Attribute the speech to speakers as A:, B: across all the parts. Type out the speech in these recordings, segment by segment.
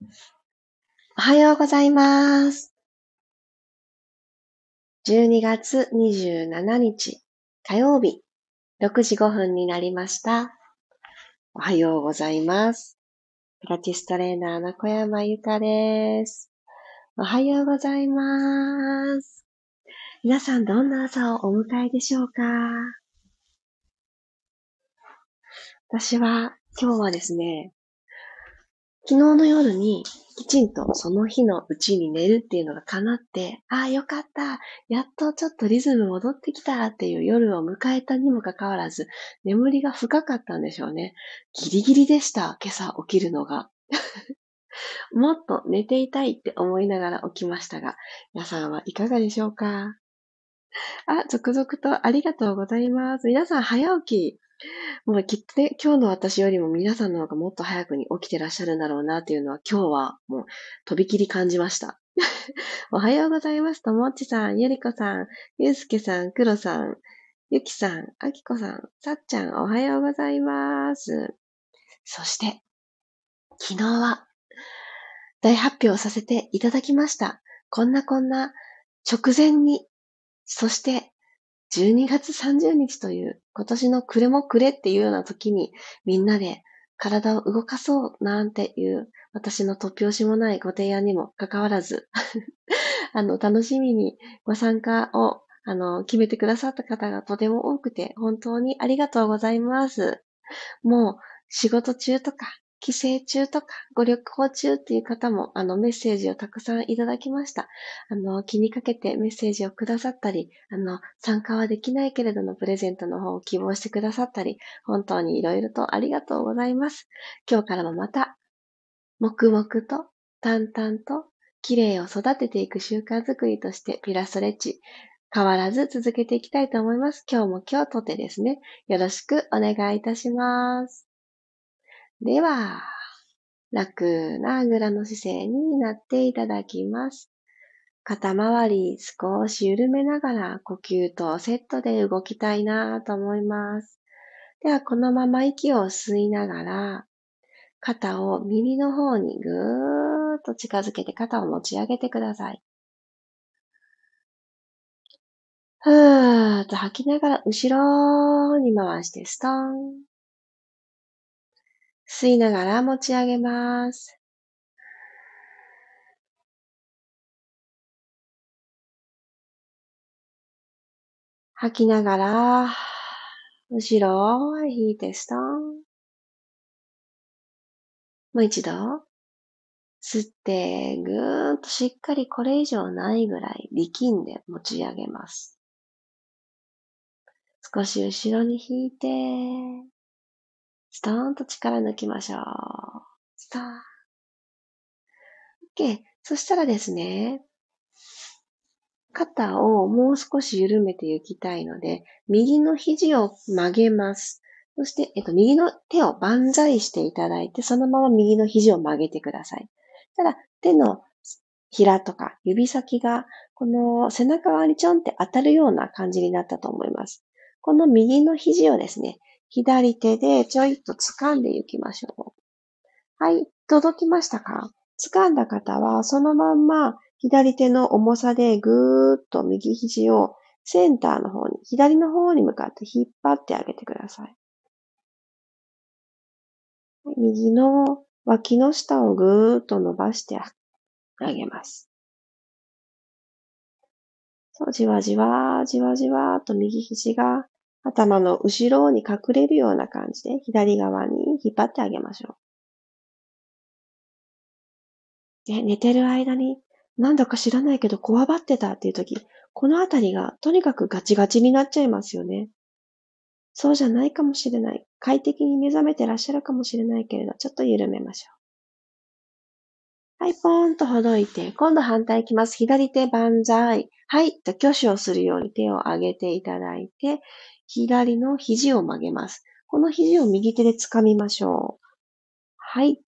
A: おはようございます。12月27日火曜日6時5分になりました。おはようございます。ピラティストレーナーの小山由かです。おはようございます。皆さんどんな朝をお迎えでしょうか？私は今日はですね、昨日の夜にきちんとその日のうちに寝るっていうのが叶って、ああ、よかった。やっとちょっとリズム戻ってきたっていう夜を迎えたにもかかわらず、眠りが深かったんでしょうね。ギリギリでした。今朝起きるのが。もっと寝ていたいって思いながら起きましたが、皆さんはいかがでしょうか？あ、続々とありがとうございます。皆さん早起き。もうきっとね、今日の私よりも皆さんの方がもっと早くに起きてらっしゃるんだろうなっていうのは今日はもうとびきり感じました。おはようございます。ともっちさん、ゆりこさん、ゆうすけさん、くろさん、ゆきさん、あきこさん、さっちゃん、おはようございます。そして、昨日は大発表させていただきました。こんなこんな直前に、そして12月30日という今年の暮れも暮れっていうような時にみんなで体を動かそうなんていう私の突拍子もないご提案にもかかわらず あの楽しみにご参加をあの決めてくださった方がとても多くて本当にありがとうございます。もう仕事中とか帰省中とかご旅行中っていう方もあのメッセージをたくさんいただきました。あの気にかけてメッセージをくださったり、あの参加はできないけれどもプレゼントの方を希望してくださったり、本当にいろいろとありがとうございます。今日からもまた黙々と淡々と綺麗を育てていく習慣づくりとしてピラストレッチ変わらず続けていきたいと思います。今日も今日とてですね、よろしくお願いいたします。では、楽なあぐらの姿勢になっていただきます。肩周り少し緩めながら呼吸とセットで動きたいなと思います。では、このまま息を吸いながら、肩を耳の方にぐーっと近づけて肩を持ち上げてください。ふーっと吐きながら後ろに回してストーン。吸いながら持ち上げます。吐きながら、後ろへ引いてストン。もう一度。吸って、ぐーっとしっかりこれ以上ないぐらい力んで持ち上げます。少し後ろに引いて、ストーンと力抜きましょう。ストーン。OK。そしたらですね、肩をもう少し緩めていきたいので、右の肘を曲げます。そして、えっと、右の手を万歳していただいて、そのまま右の肘を曲げてください。ただ、手のひらとか指先が、この背中側にちょんって当たるような感じになったと思います。この右の肘をですね、左手でちょいと掴んでいきましょう。はい、届きましたか？掴んだ方は、そのまんま左手の重さでぐーっと右肘をセンターの方に、左の方に向かって引っ張ってあげてください。右の脇の下をぐーっと伸ばしてあげます。そう、じわじわ、じわじわと右肘が頭の後ろに隠れるような感じで左側に引っ張ってあげましょう。で寝てる間になんだか知らないけどこわばってたっていう時、このあたりがとにかくガチガチになっちゃいますよね。そうじゃないかもしれない。快適に目覚めてらっしゃるかもしれないけれど、ちょっと緩めましょう。はい、ポーンとほどいて、今度反対いきます。左手万歳。はい、と挙手をするように手を上げていただいて、左の肘を曲げます。この肘を右手で掴みましょう。はい。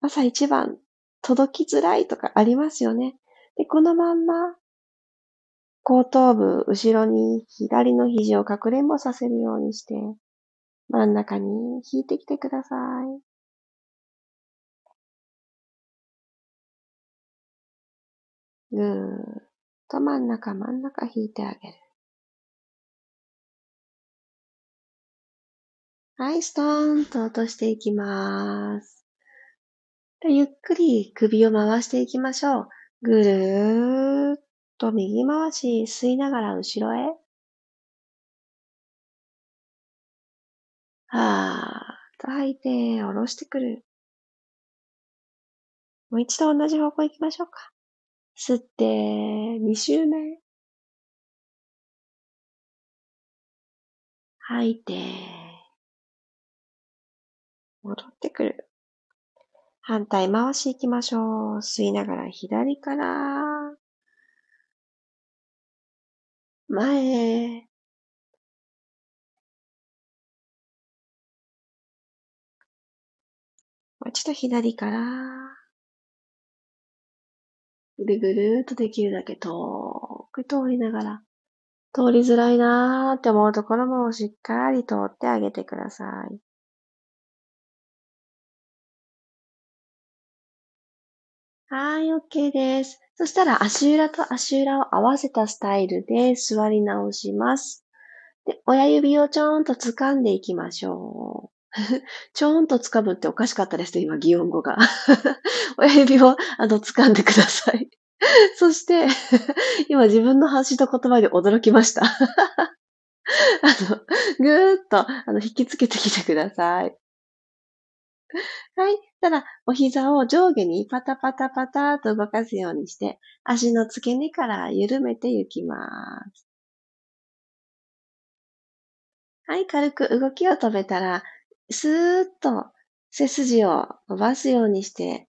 A: 朝一番届きづらいとかありますよね。で、このまんま後頭部、後ろに左の肘をかくれんぼさせるようにして、真ん中に引いてきてください。ぐーっと真ん中真ん中引いてあげる。はい、ストーンと落としていきます。ゆっくり首を回していきましょう。ぐるーっと右回し吸いながら後ろへ。はーっと吐いて下ろしてくる。もう一度同じ方向行きましょうか。吸って、2周目。吐いて、戻ってくる。反対回し行きましょう。吸いながら左から、前へ。もう一度左から、ぐるぐるっとできるだけ遠く通りながら、通りづらいなーって思うところもしっかり通ってあげてください。はい、OK です。そしたら足裏と足裏を合わせたスタイルで座り直します。で、親指をちょーんと掴んでいきましょう。ちょーんと掴むっておかしかったですね、今、擬音語が。親指を、あの、掴んでください。そして、今自分の発した言葉で驚きました。あの、ぐーっと、あの、引きつけてきてください。はい。たら、お膝を上下にパタパタパタと動かすようにして、足の付け根から緩めていきます。はい。軽く動きを止めたら、スーッと背筋を伸ばすようにして、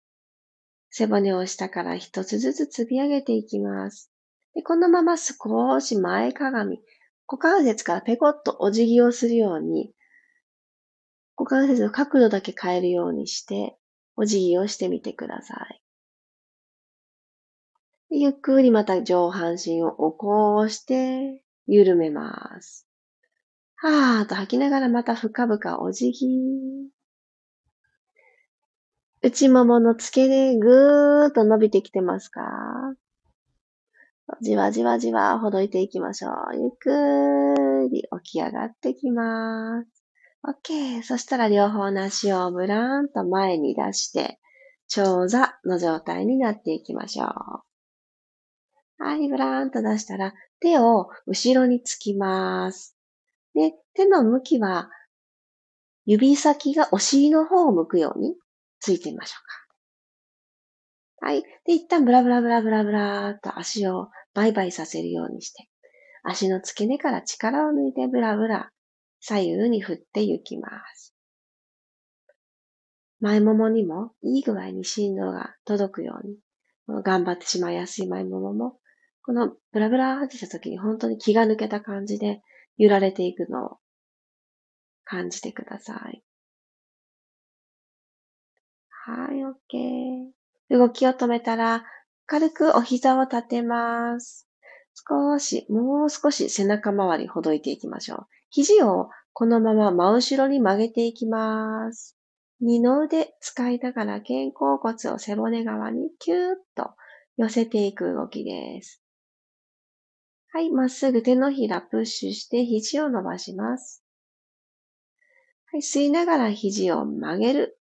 A: 背骨を下から一つずつ積み上げていきます。でこのまま少し前かがみ、股関節からペコッとお辞儀をするように、股関節の角度だけ変えるようにして、お辞儀をしてみてください。ゆっくりまた上半身を起こして緩めます。はーっと吐きながらまた深々お辞儀。内ももの付け根ぐーっと伸びてきてますか？じわじわじわほどいていきましょう。ゆっくり起き上がってきます。OK。そしたら両方の足をブラーンと前に出して、長座の状態になっていきましょう。はい、ブラーンと出したら手を後ろにつきます。で、手の向きは、指先がお尻の方を向くようについてみましょうか。はい。で、一旦ブラブラブラブラブラーっと足をバイバイさせるようにして、足の付け根から力を抜いてブラブラ左右に振って行きます。前ももにもいい具合に振動が届くように、頑張ってしまいやすい前ももも、このブラブラってした時に本当に気が抜けた感じで揺られていくのを感じてください。はい、OK。動きを止めたら、軽くお膝を立てます。少し、もう少し背中周りほどいていきましょう。肘をこのまま真後ろに曲げていきます。二の腕使いながら肩甲骨を背骨側にキューッと寄せていく動きです。はい、まっすぐ手のひらプッシュして肘を伸ばします。はい、吸いながら肘を曲げる。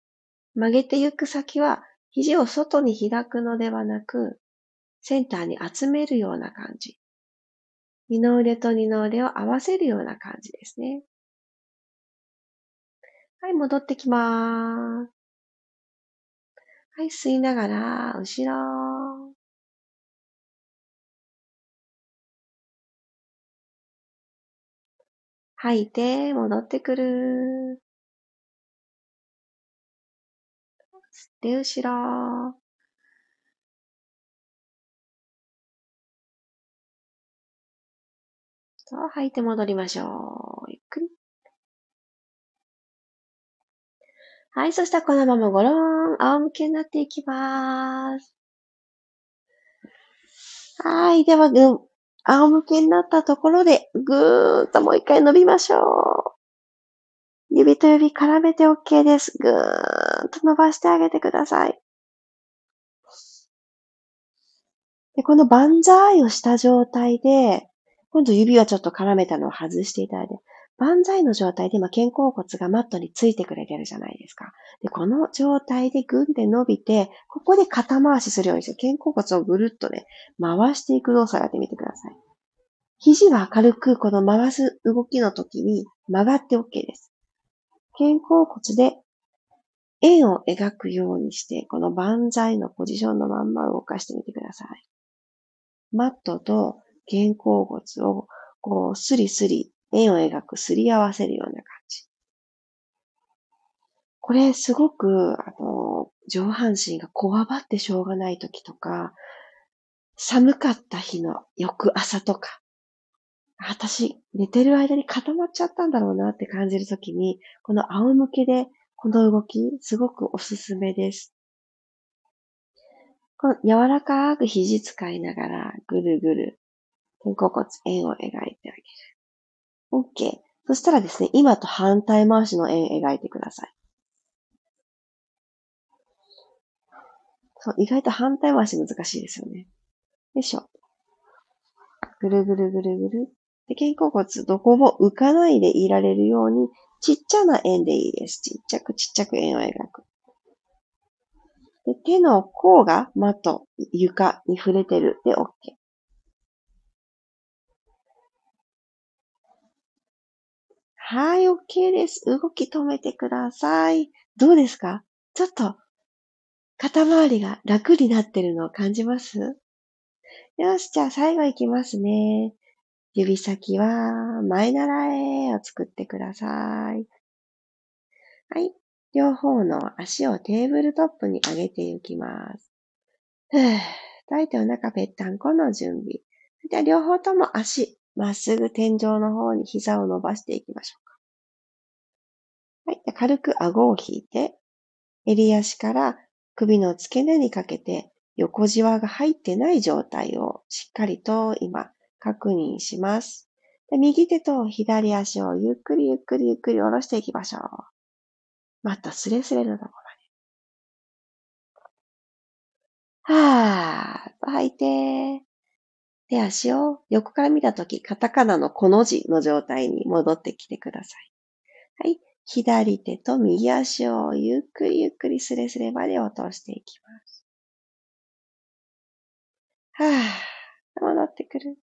A: 曲げていく先は肘を外に開くのではなく、センターに集めるような感じ。二の腕と二の腕を合わせるような感じですね。はい、戻ってきまーす。はい、吸いながら、後ろ。吐いて、戻ってくる。吸って後ろ。そう、吐いて戻りましょう。ゆっくり。はい、そしたらこのままゴローン、仰向けになっていきます。はい、ではぐ、仰向けになったところで、ぐーっともう一回伸びましょう。指と指絡めて OK です。ぐーっと伸ばしてあげてください。で、この万歳をした状態で、今度指はちょっと絡めたのを外していただいて、万歳の状態で今肩甲骨がマットについてくれてるじゃないですか。で、この状態でグンで伸びて、ここで肩回しするようにして、肩甲骨をぐるっとね、回していく動作をやってみてください。肘は軽くこの回す動きの時に曲がって OK です。肩甲骨で円を描くようにして、この万歳のポジションのまんま動かしてみてください。マットと肩甲骨をこうスリスリ円を描く、すり合わせるような感じ。これすごく、あの、上半身がこわばってしょうがない時とか、寒かった日の翌朝とか、私、寝てる間に固まっちゃったんだろうなって感じるときに、この仰向けでこの動き、すごくおすすめです。この柔らかく肘使いながら、ぐるぐる、肩甲骨、円を描いてあげる。OK。そしたらですね、今と反対回しの円描いてください。そう、意外と反対回し難しいですよね。よいしょ。ぐるぐるぐるぐる。で、肩甲骨どこも浮かないでいられるように、ちっちゃな円でいいです。ちっちゃくちっちゃく円を描く。で、手の甲がマット、床に触れてるで OK。はい、OK です。動き止めてください。どうですか？ちょっと、肩周りが楽になってるのを感じます？よし、じゃあ最後いきますね。指先は前習えを作ってください。はい。両方の足をテーブルトップに上げていきます。ふぅ。抱いてお腹ぺったんこの準備。じゃあ両方とも足、まっすぐ天井の方に膝を伸ばしていきましょうか。はい。軽く顎を引いて、襟足から首の付け根にかけて横じわが入ってない状態をしっかりと今確認します。右手と左足をゆっくりゆっくりゆっくり下ろしていきましょう。またスレスレのとこまで。はーっと吐いて、手足を横から見たとき、カタカナのこの字の状態に戻ってきてください。はい。左手と右足をゆっくりゆっくりスレスレまで落としていきます。はぁ、戻ってくる。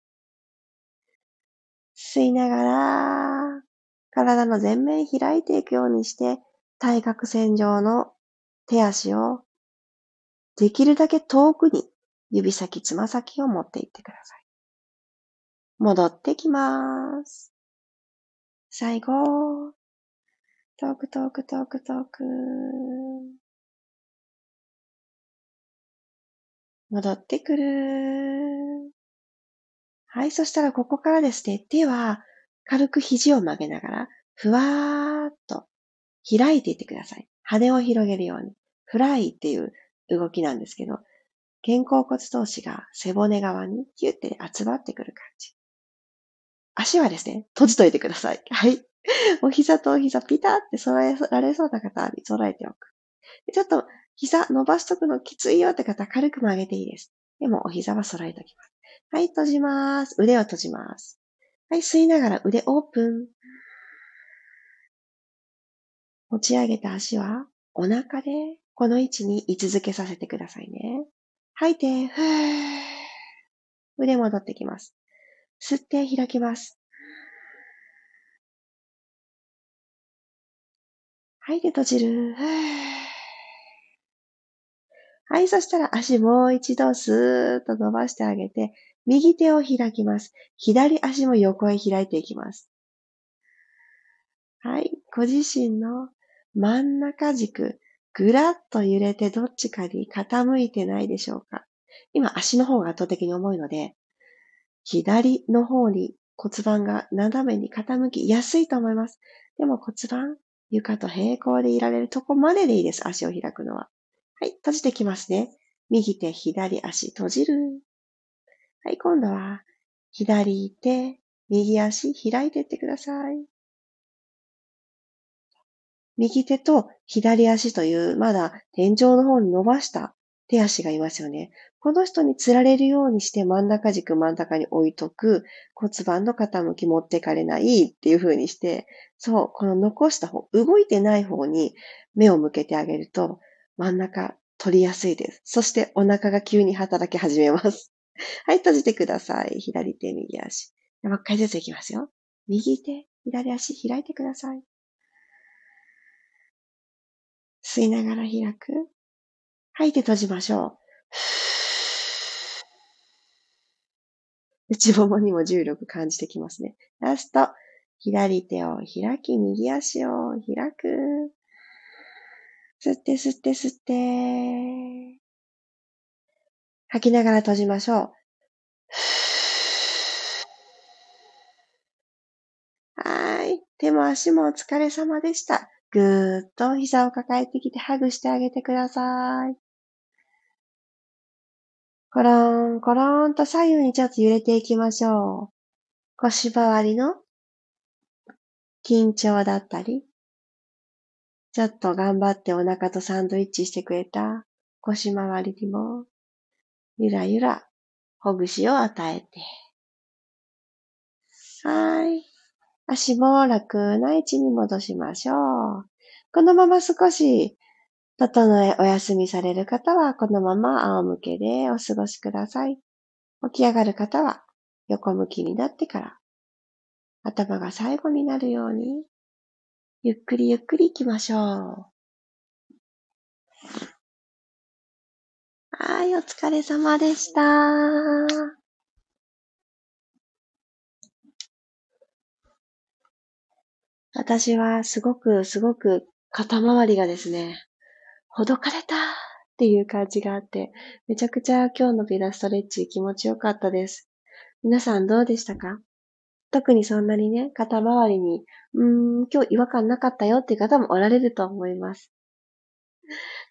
A: 吸いながら、体の前面開いていくようにして、対角線上の手足をできるだけ遠くに指先、つま先を持っていってください。戻ってきます。最後、遠く遠く遠く遠く。戻ってくる。はい、そしたらここからですね、手は軽く肘を曲げながら、ふわーっと開いていってください。羽を広げるように。フライっていう動きなんですけど、肩甲骨同士が背骨側にキュッて集まってくる感じ。足はですね、閉じといてください。はい。お膝とお膝ピタって揃えられそうな方に揃えておく。ちょっと膝伸ばしとくのきついよって方軽く曲げていいです。でもお膝は揃えときます。はい、閉じます。腕を閉じます。はい、吸いながら腕オープン。持ち上げた足はお腹でこの位置に居続けさせてくださいね。吐いて、ふー。腕戻ってきます。吸って開きます。吐いて閉じる。はい、そしたら足もう一度スーッと伸ばしてあげて、右手を開きます。左足も横へ開いていきます。はい、ご自身の真ん中軸、ぐらっと揺れてどっちかに傾いてないでしょうか今足の方が圧倒的に重いので、左の方に骨盤が斜めに傾きやすいと思います。でも骨盤、床と平行でいられるとこまででいいです。足を開くのは。はい、閉じてきますね。右手、左足、閉じる。はい、今度は、左手、右足、開いていってください。右手と左足という、まだ天井の方に伸ばした手足がいますよね。この人に釣られるようにして真ん中軸真ん中に置いとく、骨盤の傾き持ってかれないっていう風にして、そう、この残した方、動いてない方に目を向けてあげると、真ん中取りやすいです。そしてお腹が急に働き始めます。はい、閉じてください。左手、右足。もう一回ずついきますよ。右手、左足開いてください。吸いながら開く。吐いて閉じましょう。内ももにも重力感じてきますね。ラスト。左手を開き、右足を開く。吸って吸って吸って。吐きながら閉じましょう。はい。手も足もお疲れ様でした。ぐーっと膝を抱えてきてハグしてあげてください。コロン、コロンと左右にちょっと揺れていきましょう。腰回りの緊張だったり、ちょっと頑張ってお腹とサンドイッチしてくれた腰回りにも、ゆらゆらほぐしを与えて。はい。足も楽な位置に戻しましょう。このまま少し整えお休みされる方はこのまま仰向けでお過ごしください。起き上がる方は横向きになってから頭が最後になるようにゆっくりゆっくり行きましょう。はい、お疲れ様でした。私はすごくすごく肩周りがですね、ほどかれたっていう感じがあって、めちゃくちゃ今日のピラストレッチ気持ちよかったです。皆さんどうでしたか？特にそんなにね、肩周りに、うーん、今日違和感なかったよっていう方もおられると思います。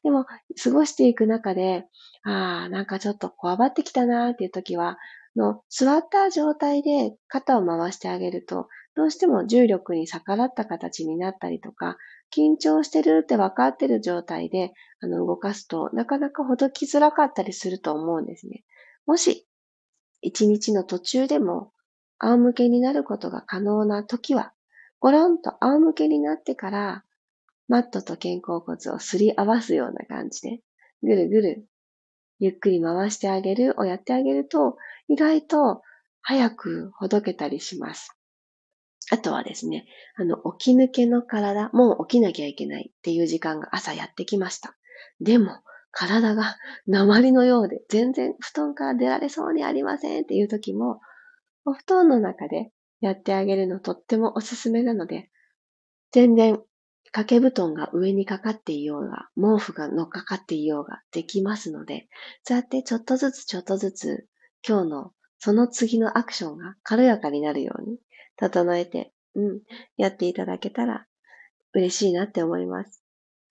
A: でも、過ごしていく中で、ああ、なんかちょっとこわばってきたなーっていう時は、の座った状態で肩を回してあげると、どうしても重力に逆らった形になったりとか、緊張してるって分かってる状態であの動かすとなかなかほどきづらかったりすると思うんですね。もし、一日の途中でも仰向けになることが可能な時は、ごろんと仰向けになってから、マットと肩甲骨をすり合わすような感じで、ぐるぐる、ゆっくり回してあげるをやってあげると、意外と早くほどけたりします。あとはですね、あの、起き抜けの体、もう起きなきゃいけないっていう時間が朝やってきました。でも、体が鉛のようで、全然布団から出られそうにありませんっていう時も、お布団の中でやってあげるのとってもおすすめなので、全然掛け布団が上にかかっていようが、毛布が乗っかかっていようができますので、そうやってちょっとずつちょっとずつ今日のその次のアクションが軽やかになるように整えて、うん、やっていただけたら嬉しいなって思います。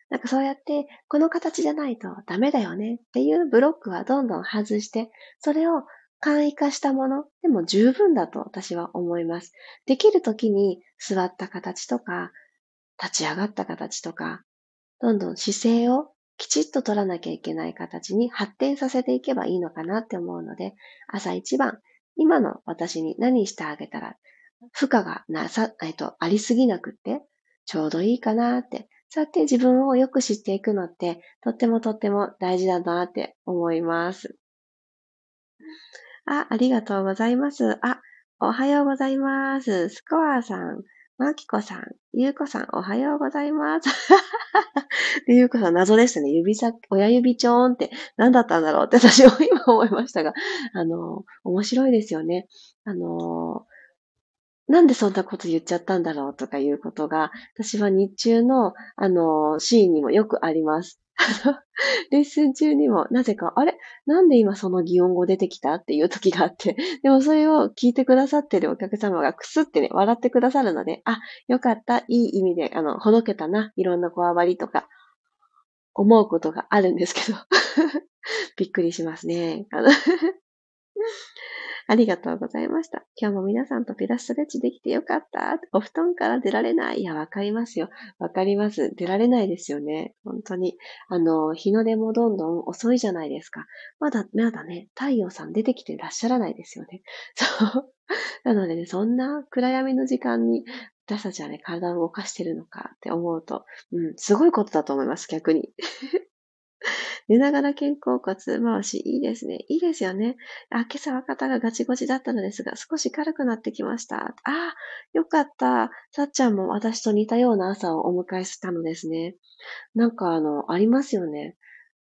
A: なんかそうやって、この形じゃないとダメだよねっていうブロックはどんどん外して、それを簡易化したものでも十分だと私は思います。できるときに座った形とか、立ち上がった形とか、どんどん姿勢をきちっと取らなきゃいけない形に発展させていけばいいのかなって思うので、朝一番、今の私に何してあげたら負荷がなさ、えっと、ありすぎなくって、ちょうどいいかなって、そうやって自分をよく知っていくのって、とってもとっても大事だなって思います。あ、ありがとうございます。あ、おはようございます。スコアさん、マキコさん、ゆうこさん、おはようございます。で、ゆうこさん、謎ですね。指先、親指ちょーんって何だったんだろうって私も今思いましたが、あの、面白いですよね。あの、なんでそんなこと言っちゃったんだろうとかいうことが、私は日中の、あの、シーンにもよくあります。レッスン中にも、なぜか、あれ？なんで今その擬音語出てきたっていう時があって、でもそれを聞いてくださってるお客様がくすってね、笑ってくださるので、あ、よかった、いい意味で、あの、ほどけたな、いろんなこわばりとか、思うことがあるんですけど、びっくりしますね。あのありがとうございました。今日も皆さんとピラストレッチできてよかった。お布団から出られない。いや、わかりますよ。わかります。出られないですよね。本当に。あの、日の出もどんどん遅いじゃないですか。まだ、まだね、太陽さん出てきてらっしゃらないですよね。そう。なのでね、そんな暗闇の時間に私たちはね、体を動かしてるのかって思うと、うん、すごいことだと思います、逆に。寝ながら肩甲骨回し、いいですね。いいですよね。あ、今朝は肩がガチゴチだったのですが、少し軽くなってきました。あ、よかった。さっちゃんも私と似たような朝をお迎えしたのですね。なんかあの、ありますよね。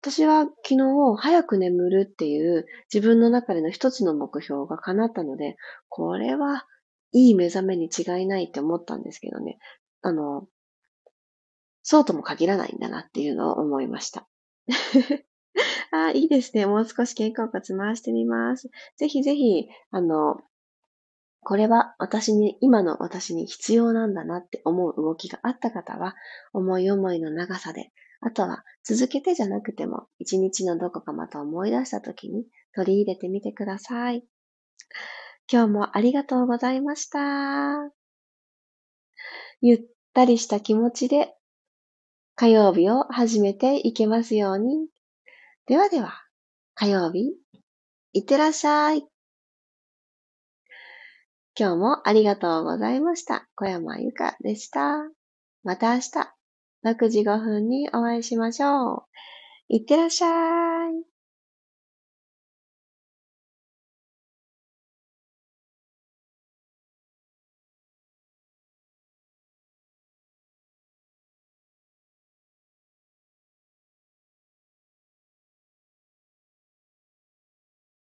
A: 私は昨日早く眠るっていう自分の中での一つの目標が叶ったので、これはいい目覚めに違いないって思ったんですけどね。あの、そうとも限らないんだなっていうのを思いました。あ、いいですね。もう少し肩甲骨回してみます。ぜひぜひ、あの、これは私に、今の私に必要なんだなって思う動きがあった方は、思い思いの長さで、あとは続けてじゃなくても、一日のどこかまた思い出した時に取り入れてみてください。今日もありがとうございました。ゆったりした気持ちで火曜日を始めていけますように。ではでは、火曜日、いってらっしゃい。今日もありがとうございました。小山由かでした。また明日、6時5分にお会いしましょう。いってらっしゃい。